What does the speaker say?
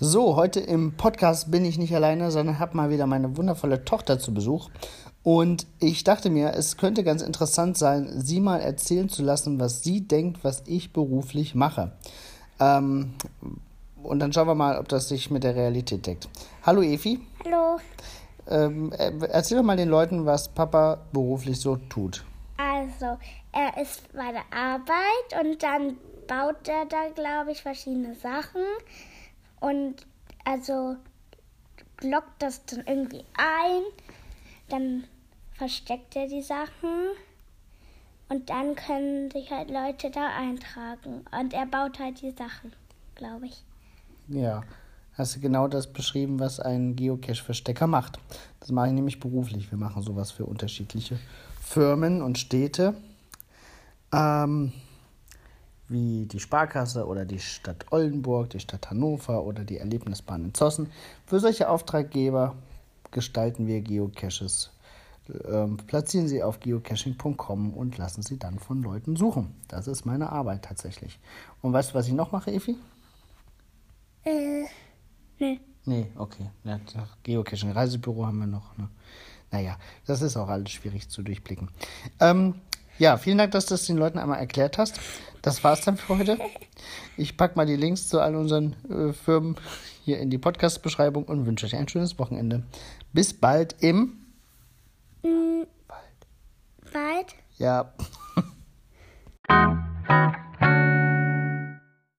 So, heute im Podcast bin ich nicht alleine, sondern habe mal wieder meine wundervolle Tochter zu Besuch. Und ich dachte mir, es könnte ganz interessant sein, sie mal erzählen zu lassen, was sie denkt, was ich beruflich mache. Ähm, und dann schauen wir mal, ob das sich mit der Realität deckt. Hallo Efi. Hallo. Ähm, äh, erzähl doch mal den Leuten, was Papa beruflich so tut. Also, er ist bei der Arbeit und dann baut er da, glaube ich, verschiedene Sachen und also lockt das dann irgendwie ein, dann versteckt er die Sachen und dann können sich halt Leute da eintragen und er baut halt die Sachen, glaube ich. Ja, hast du genau das beschrieben, was ein Geocache-Verstecker macht. Das mache ich nämlich beruflich. Wir machen sowas für unterschiedliche Firmen und Städte. Ähm, wie die Sparkasse oder die Stadt Oldenburg, die Stadt Hannover oder die Erlebnisbahn in Zossen. Für solche Auftraggeber gestalten wir Geocaches. Ähm, platzieren Sie auf geocaching.com und lassen Sie dann von Leuten suchen. Das ist meine Arbeit tatsächlich. Und weißt du, was ich noch mache, Efi? Äh, nee. Nee, okay. Ja, Geocaching, Reisebüro haben wir noch. Ne? Naja, das ist auch alles schwierig zu durchblicken. Ähm, ja, vielen Dank, dass du das den Leuten einmal erklärt hast. Das war's dann für heute. Ich packe mal die Links zu all unseren äh, Firmen hier in die Podcast-Beschreibung und wünsche euch ein schönes Wochenende. Bis bald im. Mm, bald? Ja.